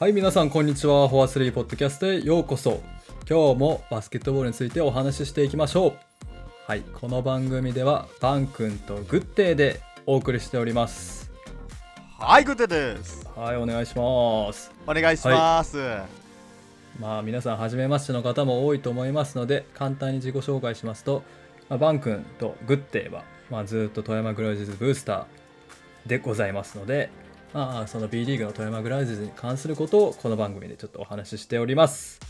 はい、皆さん、こんにちは。フォアスリーポッドキャストへようこそ。今日もバスケットボールについてお話ししていきましょう。はい、この番組では、バン君とグッデーでお送りしております。はい、グッドです。はい、お願いします。お願いします。まあ、皆さん、初めましての方も多いと思いますので、簡単に自己紹介しますと、まあ、バン君とグッデーは、まあ、ずっと富山グラウジーズブースターでございますので、まあ、その B リーグの富山グラウジズに関することをこの番組でちょっとお話ししております。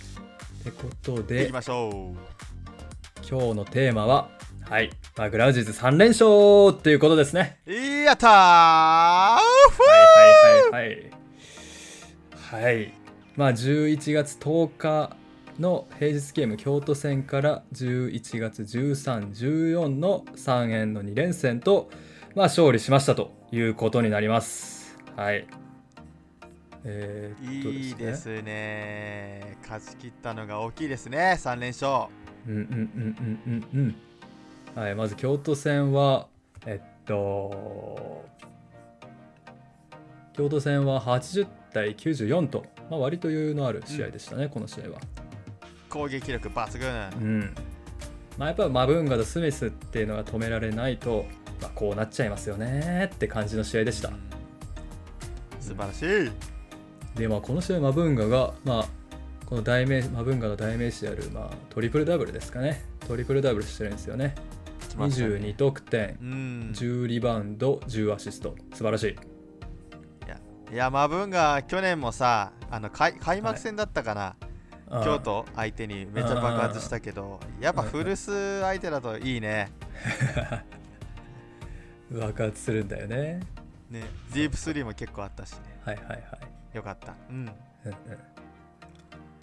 ってこと行でき、ましょう。今日のテーマは、はい、まあ、グラウジズ3連勝っていうことですね。やったーはいはいはいはい。はい。まあ11月10日の平日ゲーム京都戦から11月13、14の3円の2連戦と、まあ、勝利しましたということになります。はい。えーっといいですね。勝ち切ったのが大きいですね。3連勝。うんうんうんうんうんうん。はい、まず京都戦は、えっと、京都戦は80対94と、まあ、割と余裕のある試合でしたね、この試合は。攻撃力抜群。うん。まあ、やっぱマブンガとスミスっていうのが止められないと、まあ、こうなっちゃいますよねって感じの試合でした。素晴らしい。で、まあ、この試合マブンガが、まあ、この代名マブンガの代名詞である、まあ、トリプルダブルですかね。トリプルダブルしてるんですよね。ね22得点、うん。10リバウンド、10アシスト。素晴らしい。いや、マブンが去年もさ、あの開開幕戦だったかな、あー京都相手にめっちゃ爆発したけど、やっぱフルス相手だといいね。爆発するんだよね。ね、ディープスリーも結構あったしね。はいはいはい。よかった。うん。うんうん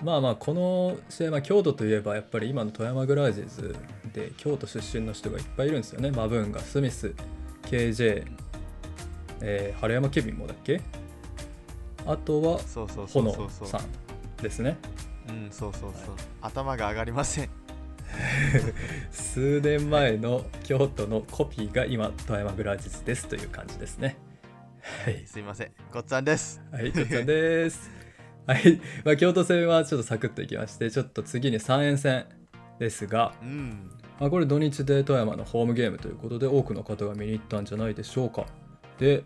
まあまあこの試合は京都といえばやっぱり今の富山グラウジーズで京都出身の人がいっぱいいるんですよねマブンガスミス KJ、えー、春山ケビンもだっけ？あとはそうそうそう炎そうそう。さんですねうん、そうそうそう。頭が上がりません。数年前の京都のコピーが今富山グラウジーズですという感じですねはいすいません。ごっつぁんです。はい、こちらです。はい、まあ、京都戦はちょっとサクッといきまして、ちょっと次に3円戦ですが、うん。まあ、これ土日で富山のホームゲームということで、多くの方が見に行ったんじゃないでしょうか。で、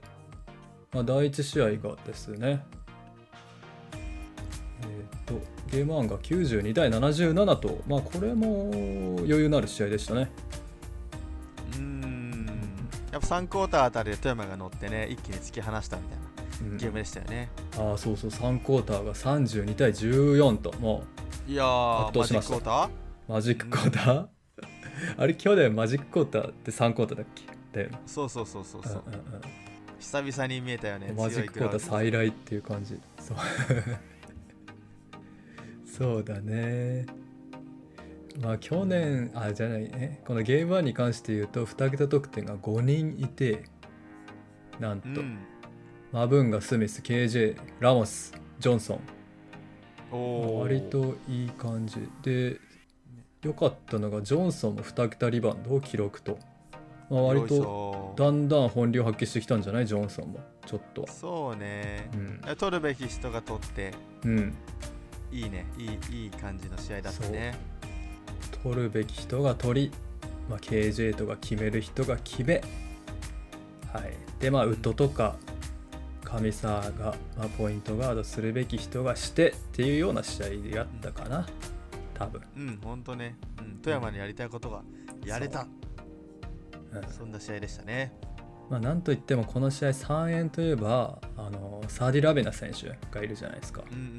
まあ、第1試合がですね、えっ、と、ゲーム1が92対77と、まあ、これも余裕のある試合でしたね。うーん。やっぱ3クォーターあたりで富山が乗ってね、一気に突き放したみたいなうん。ゲームでしたよね。ああ、そうそう、3クォーターが32対14と、もう。いやー、圧倒しました。マジッククォーター？マジッククォーター、あれ去年マジッククォーターって3クォーターだっけ？だよね。そうそうそうそうそう、うんうん久々に見えたよねうん、マジッククォーター再来っていう感じ。そう。そうだねまあ去年あじゃないねこのゲーム1に関して言うと2桁得点が5人いてなんと、グラウンドマブンガスミス KJ ラモスジョンソン。割といい感じ。で良かったのがジョンソンも2桁リバウンドを記録と、まあ、割とょ。だんだん本領発揮してきたんじゃない？ジョンソンも。ちょっとは。そうね。う、ん、取るべき人が取って。うん、いいね。いいいい感じの試合だったね取るべき人が取り、まあ、KJ とか決める人が決めはい。でまあウッドとか上沢が、まあ、ポイントガードするべき人がしてっていうような試合でやったかな。多分、うんほんとね、うん、富山にやりたいことがやれた。う。ん。そんな試合でしたね。まあ、なんといってもこの試合3円といえばあのサーディ・ラベナ選手がいるじゃないですか、うんうんうん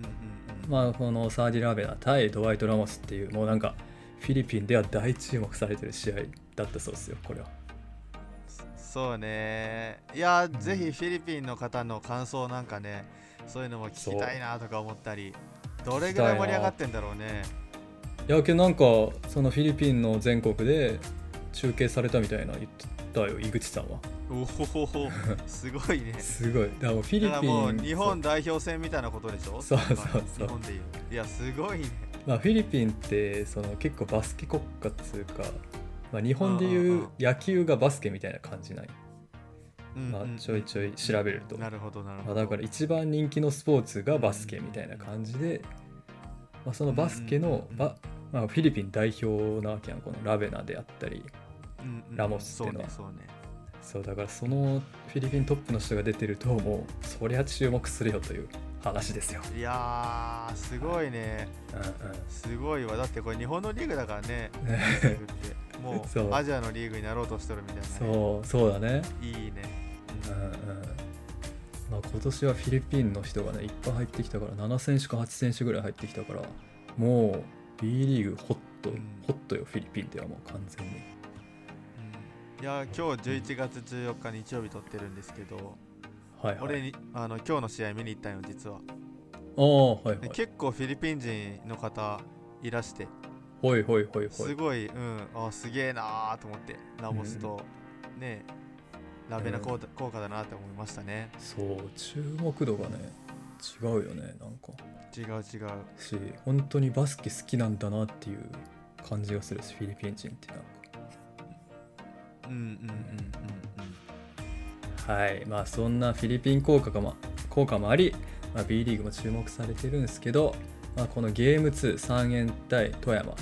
うん。まあ、このサーディ・ラベナ対ドワイト・ラモスっていうもうなんかフィリピンでは大注目されてる試合だったそうですよこれは。そうね。いや、ん。ぜひフィリピンの方の感想なんかねそういうのも聞きたいなとか思ったりどれぐらい盛り上がってんだろうね。いやけどなんかそのフィリピンの全国で中継されたみたいな言ってたよ井口さんは。おほほほすごいね。すごい。だからもうフィリピンもう日本代表戦みたいなことでしょ？そうそうそう。日本でいう。いやすごいねまあ、フィリピンってその結構バスケ国家っつうか、まあ、日本でいううん野球がバスケみたいな感じない？まあちょいちょい調べると。なるほどなるまあ、ほどだから一番人気のスポーツがバスケみたいな感じで、まあ、そのバスケのうんば、まあ、フィリピン代表なわけやんこのラベナであったりラモスっていうのはそうね。そうだからそのフィリピントップの人が出てるともうそりゃ注目するよという話ですよ。いやーすごいね。うんすごいわ。だってこれ日本のリーグだからね。もう アジアのリーグになろうとしてるみたいな、ね、そうそうだね。いいね。うんうんまあ、今年はフィリピンの人がねいっぱい入ってきたから7選手か8選手ぐらい入ってきたからもう B リーグホット、うん。ホットよフィリピンではもう完全に。うん。いや今日11月14日日曜日撮ってるんですけど、はいはい。俺にあの今日の試合見に行ったんよ実は、ああはいはい。で。結構フィリピン人の方いらして。ほいほいほいほい。すごい、うん、あすげえなーと思って。ラモスと、ねラベナ効果効果だなって思いましたね。そう注目度がね違うよねなんか。違う違う。し本当にバスケ好きなんだなっていう感じがするしフィリピン人ってなんか。うんうんうんうんはい。まあそんなフィリピン効果が、ま、効果もあり、まあ、B リーグも注目されてるんですけど、まあ、このゲーム2三円対富山。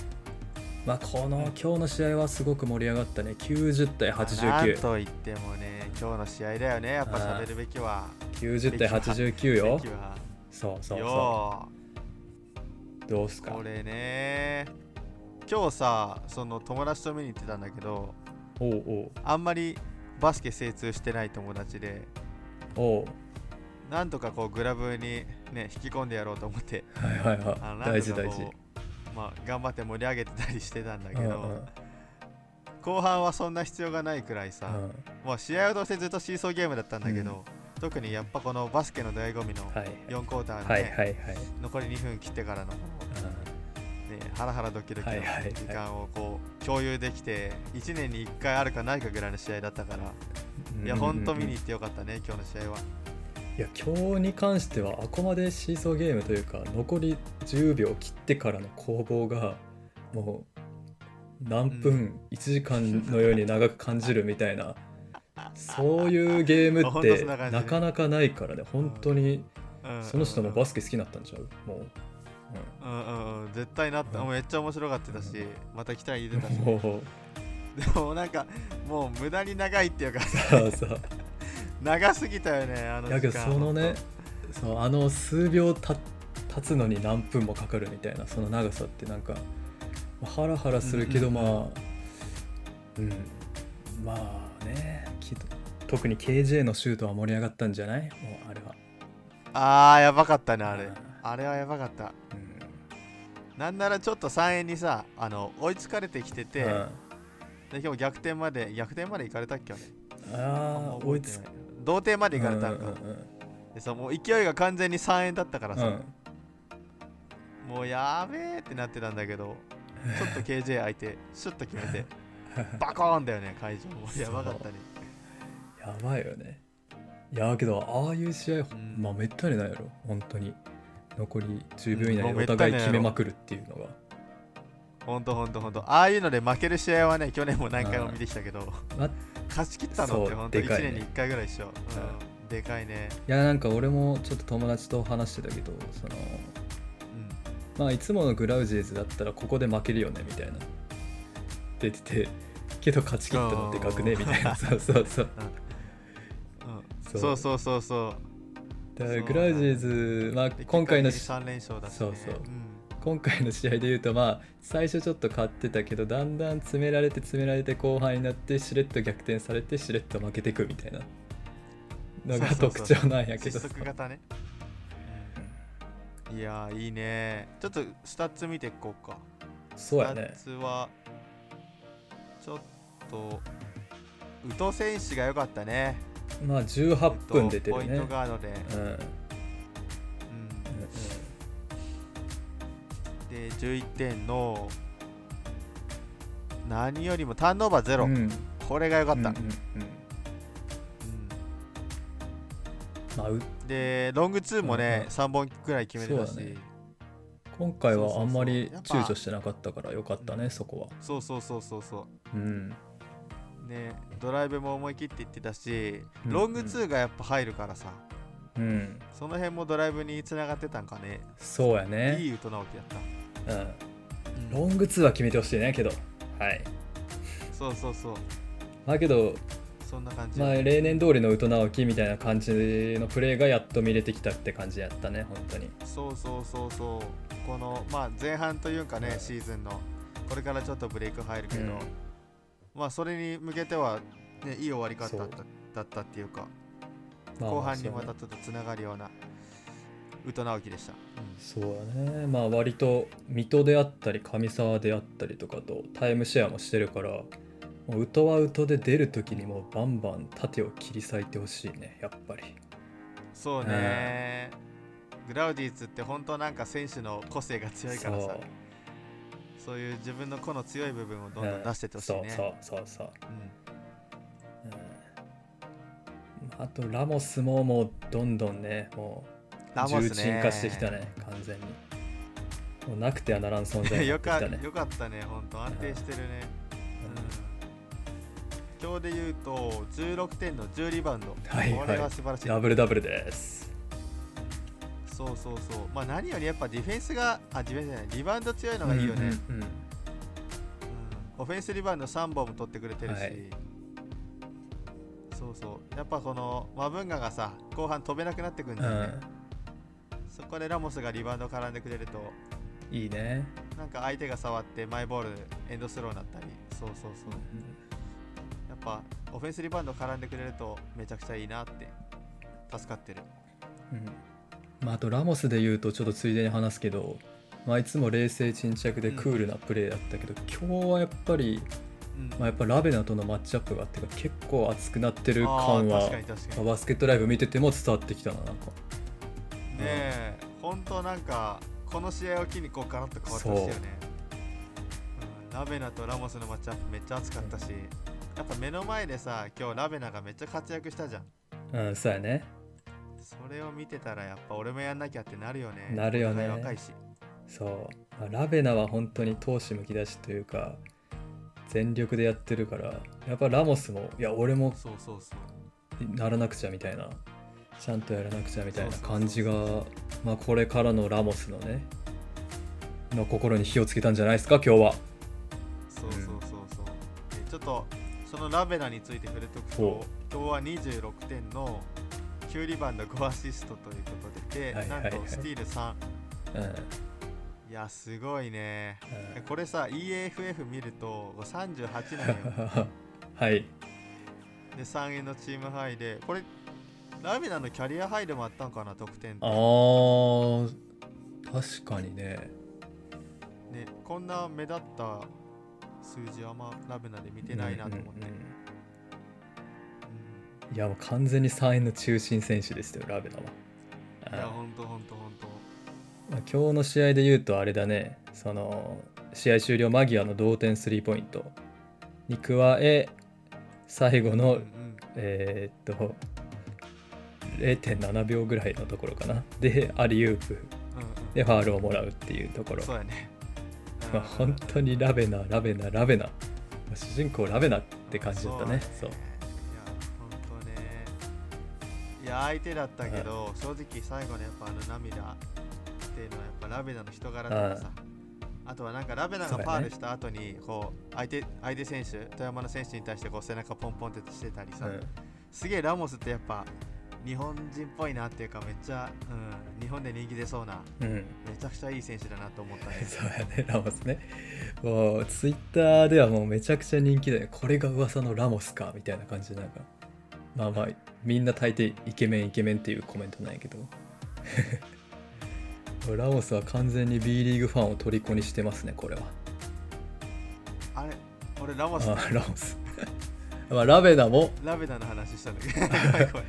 まあこの今日の試合はすごく盛り上がったね。90対うんなん8990と言ってもね今日の試合だよね。やっぱ喋るべきは。対89よ。そうそうそようどうすか？ーこれね。今日さその友達と見に行ってたんだけどおうおう。あんまりバスケ精通してない友達でおう。なんとかこうグラブにね引き込んでやろうと思って。はいはいあのはいなんとかこう大事大事。まあ頑張って盛り上げてたりしてたんだけど、うんうん。後半はそんな必要がないくらいさ、うん。もう試合を通してずっとシーソーゲームだったんだけど、特にやっぱこのバスケの醍醐味のはい4クォーターの、ねはいはいはい。残り2分切ってからの、ね、ハラハラドキドキの時間をこう共有できて1年に1回あるかないかぐらいの試合だったから、うん。いやほんと見にい行ってよかったね今日の試合は。や今日に関してはあこまでシーソーゲームというか残り10秒切ってからの攻防がもう何分、うん。1時間のように長く感じるみたいな そういうゲームってなかなかないからね本当にうんその人もバスケ好きになったんちゃうもう、うんうんうん絶対なった、うん。めっちゃ面白がってたしまた期待入れたし。でもなんかもう無駄に長いっていうかさ 長すぎたよねあの時間。そのねそうあの数秒た経つのに何分もかかるみたいなその長さってなんかまあハラハラするけどうんうんうん。まあうん。まあねき特に KJ のシュートは盛り上がったんじゃない？もうあれは、あーやばかったねあれ。うんあれはやばかった。うん。なんならちょっと3円にさあの追いつかれてきてて、うん。で今日逆転まで逆転まで行かれたっけあれああ追いつ同点まで行かれたんか、うんうんでさもう勢いが完全に3円だったからさ、うん。うんもうやべえってなってたんだけどちょっと KJ 相手シュッと決めて バコーンだよね会場も。やばかったね。やばいよね。いやけどああいう試合、ん。まあめったにないやろ。本当に残り10秒以内うんもうめにお互い決めまくるっていうのが、ほんとほんとほんとああいうので負ける試合はね去年も何回も見てきたけどま勝ち切ったのってほんと1でかいね。年に1回ぐらい一緒、うん、でかいね。いやなんか俺もちょっと友達と話してたけどそのうん。まあいつものグラウジーズだったらここで負けるよねみたいな。出てて けど勝ち切ったのでかくねみたいな。そうそうそう。うん。そうそうそうそうだからそうグラウジーズ、まあ、で今回の結果的に3連勝だし、ね、そうそう。んん。今回の試合で言うとまあ最初ちょっと勝ってたけどだんだん詰められて詰められて後半になってしれっと逆転されてしれっと負けてくみたいなのがそうそうそう。特徴なんやけど。失速型ね、いやーいいね。ちょっとスタッツ見ていこうか。そうやね。スタッツはちょっと宇都選手が良かったねまあ18分出てるポインねトガードで、うん。うん。うん。で11点の何よりもターンオーバーゼロ、うん。うんこれが良かった、うんうんうん。まあううんで long two もね、うん3本くらい決めてたし。ね。今回はあんまり躊躇してなかったからよかったねそこは。そうそうそうそうそう。うんねドライブも思い切って言ってたし、うん。ロング2がやっぱ入るからさ、うん。その辺もドライブにつながってたんかね。そうやいねい糸直樹だった、うん。ロング2は決めてほしいねけど。はい。そうそうそう。まあけどそんな感じ、まあ例年通りの宇都直樹みたいな感じのプレーがやっと見れてきたって感じやったね本当に。そうそうそうそう。このまあ前半というかね、うん。シーズンの。これからちょっとブレイク入るけど、うんまあそれに向けては、ね、いい終わり方だっただったっていうかまあ後半にまたちょっとつながるような宇都直樹でした、そうだね。まあ割と水戸であったり上沢であったりとかとタイムシェアもしてるからもう宇都は宇都で出る時にもうバンバン縦を切り裂いてほしいねやっぱり。そうね、グラウディーズって本当なんか選手の個性が強いからさそういう自分の個の強い部分をどんどん出してってほしいね、そうそうそうそう、うん。うんあとラモスももうどんどんねもう重鎮化してきたね完全に。もうなくてはならん存在になよかってきたね。よかったね本当安定してるね、うん、今日で言うと16点の10リバウンド、はい。これは素晴らしい、ダブルダブルですそうそうそう。まあ何よりやっぱディフェンスがあディフェンスじゃない。リバウンド強いのがいいよね、うんうんうん。オフェンスリバウンド3本も取ってくれてるし、はい。そうそう。やっぱこのマブンガがさ後半飛べなくなってくんじうゃんね、ん。そこでラモスがリバウンド絡んでくれると。いいね、なんか相手が触ってマイボールエンドスローになったり。そうそうそう。やっぱオフェンスリバウンド絡んでくれるとめちゃくちゃいいなって助かってる。うんまあ、あとラモスで言うとちょっとついでに話すけど、まあ、いつも冷静沈着でクールなプレーだったけど、今日はやっぱり、うん。まあ、やっぱラベナとのマッチアップがあってか結構熱くなってるあ感はバスケットライブ見てても伝わってきたななんか。ねえ本当なんかこの試合を機にこうガラッと変わってほしいよね、うん、ラベナとラモスのマッチアップめっちゃ熱かったしやっぱ目の前でさ今日ラベナがめっちゃ活躍したじゃんうんそう。やねそれを見てたらやっぱ俺もやんなきゃってなるよね。なるよね。若いし。そう、まあラベナは本当に闘志むき出しというか全力でやってるからやっぱラモスもいや俺もそうそうそう。ならなくちゃみたいな。ちゃんとやらなくちゃみたいな感じがまあこれからのラモスのねの心に火をつけたんじゃないですか今日は。そうそうそうそう、でちょっとそのラベナについて触れておくほと今日は26点の9リバウンド5アシストということでで、はいはい。はいなんとスティール3うん、いやすごいね。うん。これさ EAFF 見ると38なんよ。はい。で3円のチームハイで。これラベナのキャリアハイでもあったんかな得点あー確かにね。ねこんな目立った数字あんまラベナで見てないなと思って、うんうんいやもう完全に3円の中心選手ですよラベナは。いやうん。ほんとほんとほんとまあ今日の試合で言うとあれだね。その試合終了間際の同点スリーポイントに加え最後の、うんうん。えーっと0.7秒ぐらいのところかな。でアリウープ。うんうん。でファールをもらうっていうところ。そうやね。まあ本当にラベナラベナラベナまあ主人公ラベナって感じだったね。そういや、相手だったけど、正直最後のやっぱあの涙っていうのはやっぱラベナの人柄とかさ。あとはなんかラベナがファールした後にこう相手相手選手富山の選手に対してこう背中ポンポンってしてたりさ、うんすげえラモスってやっぱ日本人っぽいなっていうかめっちゃ、うん、日本で人気出そうなうん。めちゃくちゃいい選手だなと思ったね。そうやねラモスね。もうツイッターではもうめちゃくちゃ人気でこれが噂のラモスかみたいな感じでなんかまあまあみんな大抵イケメンイケメンっていうコメントなんやけど。ラモスは完全に B リーグファンを虜にしてますねこれは。あれ俺ラモス？あラモス。まあラベナも。ラベナの話したんだけど。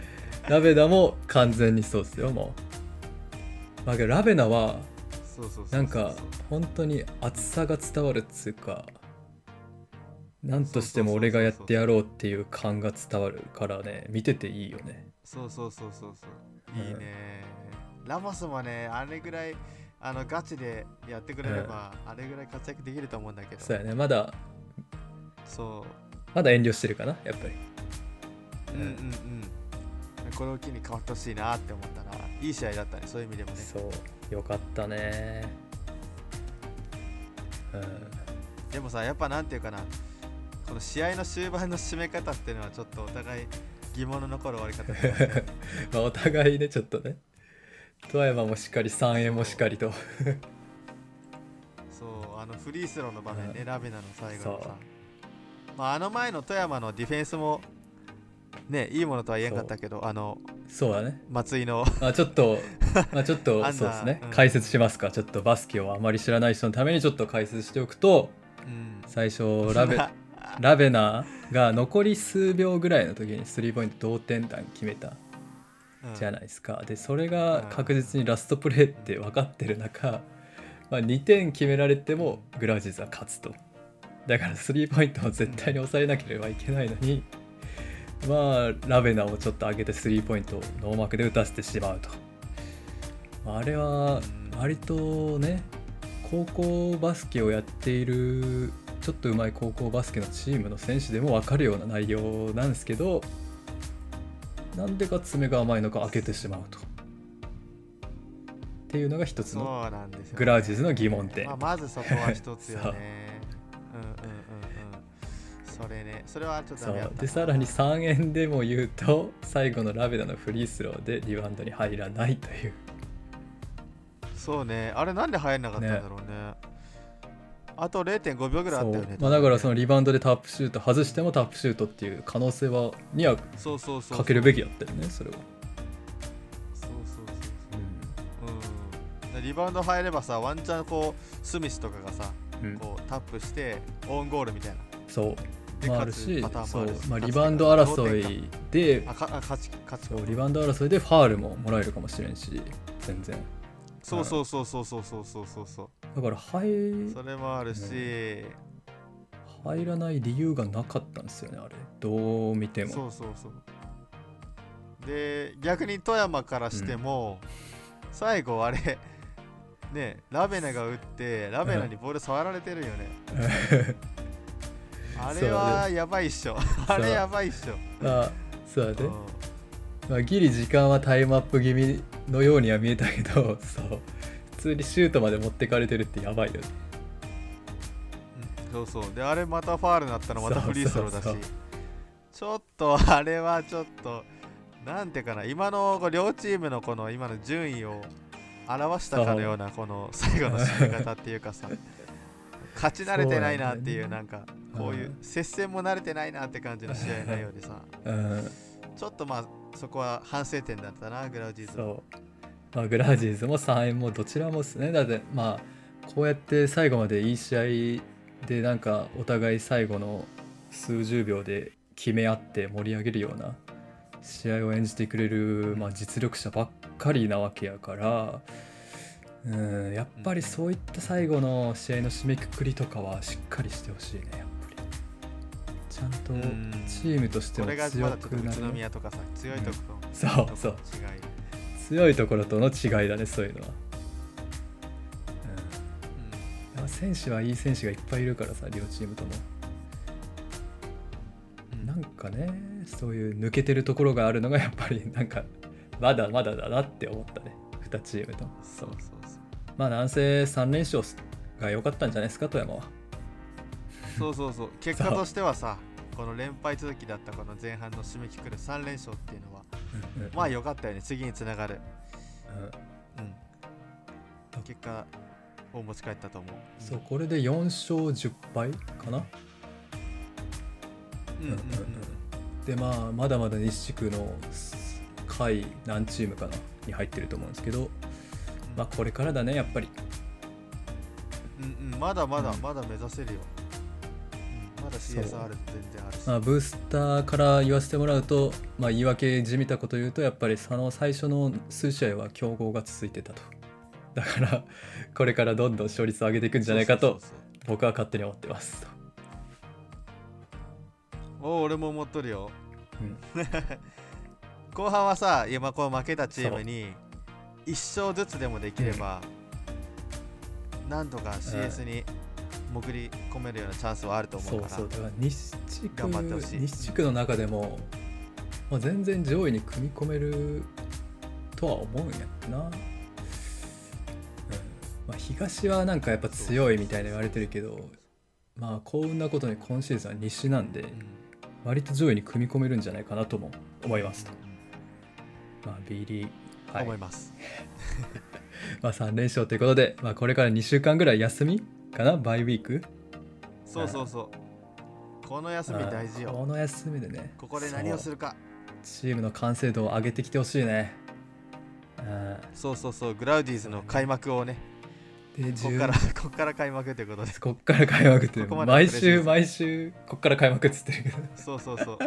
ラベナも完全にそうですよもう。まあけどラベナはなんか本当に熱さが伝わるっつうか何としても俺がやってやろうっていう感が伝わるからね。見てていいよね。そうそうそうそうそう。うんいいね、ラモスもねあれぐらいあのガチでやってくれれば、あれぐらい活躍できると思うんだけど。そうやね。まだそう。まだ遠慮してるかな？やっぱり。うんうんうん。これを機に変わってほしいなって思ったらいい試合だったねそういう意味でもね。そう。よかったね。うん。でもさやっぱなんていうかなこの試合の終盤の締め方っていうのはちょっとお互い疑問の残る終わり方で まあお互いねちょっとね。富山もしっかり3円もしっかりと。そうあのフリースローの場面ね、うん。ラベナの最後のさ、まあ、あの前の富山のディフェンスもねいいものとは言えんかったけどあのそうだね。松井のまあちょっと まあちょっとそうですね、うん。解説しますか。ちょっとバスケをあまり知らない人のためにちょっと解説しておくとうん。最初ラベラベナが残り数秒ぐらいの時にスリーポイント同点弾決めたうん。じゃないですか。でそれが確実にラストプレーって分かってる中、まあ、2点決められてもグラウジーズは勝つと。だからスリーポイントを絶対に抑えなければいけないのに、まあラベナをちょっと上げてスリーポイントをノーマークで打たせてしまうと。まああれは割とね高校バスケをやっているちょっと上手い高校バスケのチームの選手でも分かるような内容なんですけどなんでか爪が甘いのか開けてしまうと。っていうのが一つのグラウジーズの疑問点。まあ、。まずそこは一つよね。う。んうんうんうん。それね。それはちょっとそう。でさらに3円でも言うと最後のラベナのフリースローでリバウンドに入らないという。そうね。あれなんで入んなかったんだろうねあと0.5秒ぐらいあったよねまあ、だからそのリバウンドでタップシュート外してもタップシュートっていう可能性はにはそうそうそうかけるべきだったよねそれは、そうそうそうそう。うん。でリバウンド入ればさワンチャンこうスミスとかがさうん。こうタップしてオウンゴールみたいな。そう。でまああるしそう。まあ、リバウンド争いであち勝ち。そうリバウンド争いでファールももらえるかもしれんし全然。そうそうそうそうそうそうそうそうそうだから入それもあるし、入らない理由がなかったんですよねあれ。どう見ても。そうそうそう。で逆に富山からしても、最後あれ ねラベナが打ってラベナにボール触られてるよね、あれはやばいっしょ。あれやばいっしょ、まあそうだね、うん。まあ、ギリ時間はタイムアップ気味のようには見えたけどそう。普通にシュートまで持ってかれてるってやばいよ。ねそうそう。であれまたファールになったらまたフリースローだし。ちょっとあれはちょっとなんていうかな。今の両チームのこの今の順位を表したかのようなこの最後の締め方っていうかさ。勝ち慣れてないなっていうなんかこういう接戦も慣れてないなって感じの試合内容でさうんちょっとまあそこは反省点だったなグラウジーズはそう、まあ、グラウジーズも3円もどちらもですね。だってまあこうやって最後までいい試合でなんかお互い最後の数十秒で決め合って盛り上げるような試合を演じてくれる、まあ、実力者ばっかりなわけやからうんやっぱりそういった最後の試合の締めくくりとかはしっかりしてほしいねやっぱり。ちゃんとうん。チームとしてこも強くなると宇都宮とかさ強いところそうそう。違い強いところとの違いだねそういうのは、うん。うん、選手はいい選手がいっぱいいるからさ両チームとも。うん。なんかねそういう抜けてるところがあるのがやっぱりなんかまだまだだなって思ったね2チームとも。そうそうそう。まあなんせ3連勝が良かったんじゃないですか富山は。そうそうそう。結果としてはさこの連敗続きだったこの前半の締めくくる3連勝っていうのはまあ良かったよね。次につながる、うん。うん、結果を持ち帰ったと思う。そうこれで4勝10敗かな？うんうんうん。でまあまだまだ西地区の下位何チームかな？に入ってると思うんですけど。まあこれからだねやっぱり。うんうん。まだまだうんまだ目指せるよ、だ CSR 全然あるし、まあ、ブースターから言わせてもらうと、まあ、言い訳じみたこと言うとやっぱりその最初の数試合は強豪が続いてたと。だからこれからどんどん勝率を上げていくんじゃないかと僕は勝手に思ってますお俺も思っとるよ。うん。後半はさ今こう負けたチームに1勝ずつでもできれば、なんとか CS に潜り込めるようなチャンスはあると思からそううそうだから西地区頑張ってほしい。西地区の中でも、まあ、全然上位に組み込めるとは思うんやな、うん。まあ、東はなんかやっぱ強いみたいに言われてるけどまあ幸運なことに今シーズンは西なんでうん。割と上位に組み込めるんじゃないかなとも思いますと、まあ、B リーグはい。思います。まあ、3連勝ということで、まあ、これから2週間ぐらい休みかなバイウィーク？そうそうそう。この休み大事よ。まあこの休みでね。ここで何をするか。チームの完成度を上げてきてほしいね。うんそうそうそう。グラウディーズの開幕をね。でここから ここから開幕ということで。こっから開幕って毎週毎週こっから開幕っつってるけど。そうそうそう。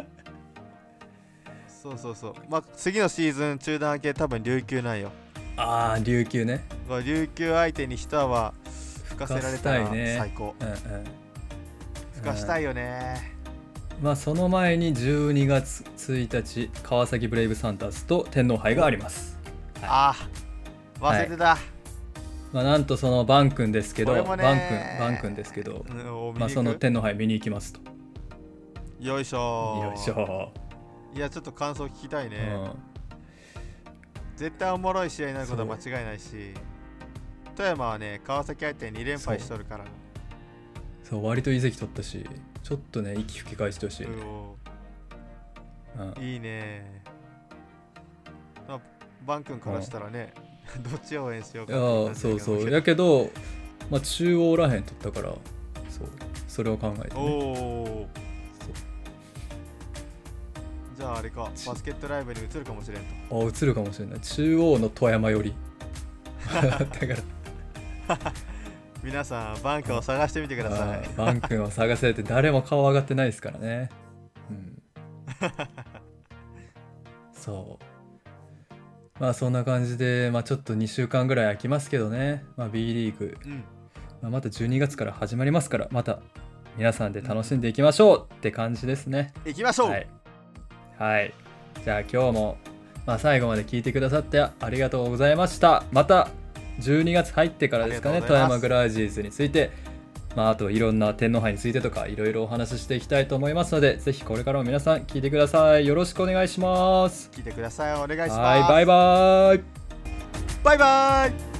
そうそうそう。まあ次のシーズン中断明け多分琉球なんよ。ああ琉球ね。まあ琉球相手に一泡吹かせられたら最高。うんうん。吹かしたいよね。まあその前に12月1日川崎ブレイブサンターズと天皇杯があります。ああ忘れてた、まあなんとそのバン君ですけどバン君バン君ですけどまあその天皇杯見に行きますと。よいしょよいしょいやちょっと感想聞きたいね、うん。絶対おもろい試合になることは間違いないし富山はね川崎相手に2連敗しとるから。そう。割といい席取ったしちょっとね息吹き返してほしい、ううん。おいいね。まあバン君からしたらね どっちを応援しよういかいうやそうそう。だけどやけど、まあ、中央らへん取ったからそう。それを考えて、おね、おそう。じゃああれかバスケットライブに移るかもしれんと。あ映るかもしれない。中央の富山より。だから 皆さんバンクを探してみてください。バン君を探せって誰も顔上がってないですからね。うん。そう。まあそんな感じで、まあ、ちょっと2週間ぐらい空きますけどね、まあ、B リーグ、うん。まあ、また12月から始まりますからまた皆さんで楽しんでいきましょう。って感じですね。行きましょう、はい、はい、じゃあ今日も、まあ、最後まで聞いてくださってありがとうございました。また12月入ってからですかね富山グラウジーズについて。まあ、あといろんな天皇杯についてとかいろいろお話ししていきたいと思いますのでぜひこれからも皆さん聞いてください。よろしくお願いします。聞いてください。お願いします。はいバイバイ。バイバイ